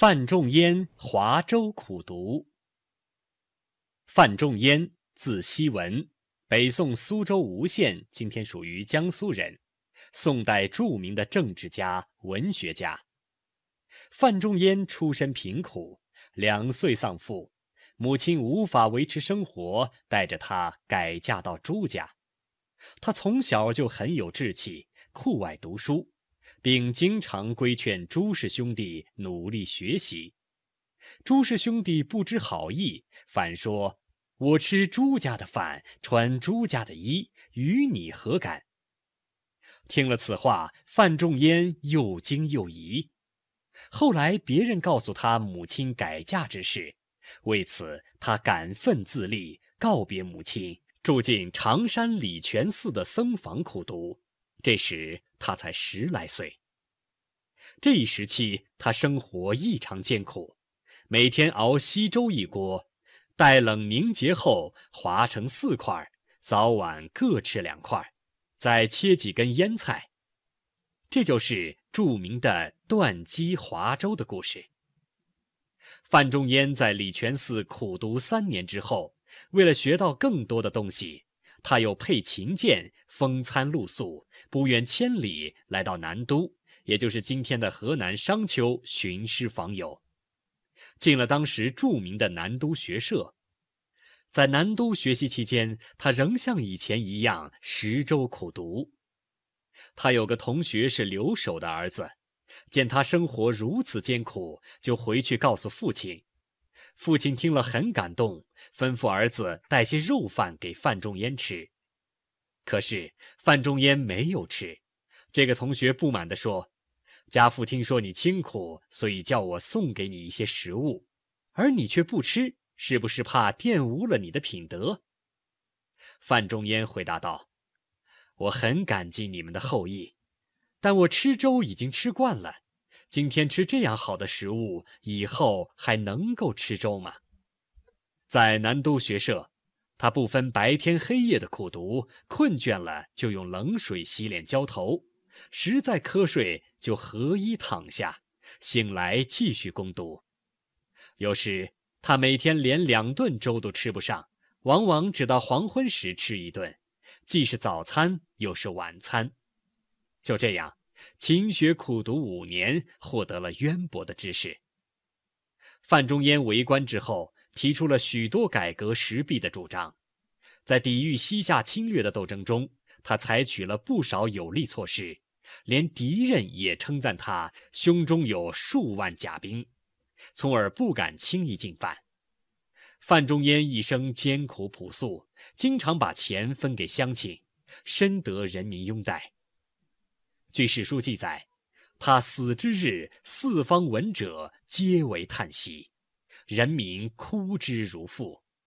范仲淹华州苦读。范仲淹，字希文，北宋苏州吴县（今天属于江苏）人，宋代著名的政治家、文学家。范仲淹出身贫苦，两岁丧父，母亲无法维持生活，带着他改嫁到朱家。他从小就很有志气，酷爱读书。并经常规劝朱氏兄弟努力学习。朱氏兄弟不知好意，反说：“我吃朱家的饭，穿朱家的衣，与你何干？”听了此话，范仲淹又惊又疑。后来别人告诉他母亲改嫁之事，为此他感愤自立，告别母亲，住进常山礼泉寺的僧房苦读。这时他才十来岁。这一时期，他生活异常艰苦，每天熬稀粥一锅，待冷凝结后划成四块，早晚各吃两块，再切几根腌菜。这就是著名的断机划粥的故事。范仲淹在礼泉寺苦读三年之后，为了学到更多的东西。他又配琴剑，风餐露宿，不远千里来到南都，也就是今天的河南商丘寻师访友，进了当时著名的南都学社。在南都学习期间，他仍像以前一样十周苦读。他有个同学是留守的儿子，见他生活如此艰苦，就回去告诉父亲。父亲听了很感动，吩咐儿子带些肉饭给范仲淹吃。可是范仲淹没有吃。这个同学不满地说：“家父听说你清苦，所以叫我送给你一些食物，而你却不吃，是不是怕玷污了你的品德？”范仲淹回答道：“我很感激你们的厚意，但我吃粥已经吃惯了。”今天吃这样好的食物，以后还能够吃粥吗？在南都学社，他不分白天黑夜的苦读，困倦了就用冷水洗脸浇头，实在瞌睡就合衣躺下，醒来继续攻读。有时他每天连两顿粥都吃不上，往往只到黄昏时吃一顿，既是早餐又是晚餐。就这样。勤学苦读五年，获得了渊博的知识。范仲淹为官之后，提出了许多改革时弊的主张，在抵御西夏侵略的斗争中，他采取了不少有力措施，连敌人也称赞他胸中有数万甲兵，从而不敢轻易进犯。范仲淹一生艰苦朴素，经常把钱分给乡亲，深得人民拥戴。据史书记载，他死之日，四方闻者皆为叹息，人民哭之如父。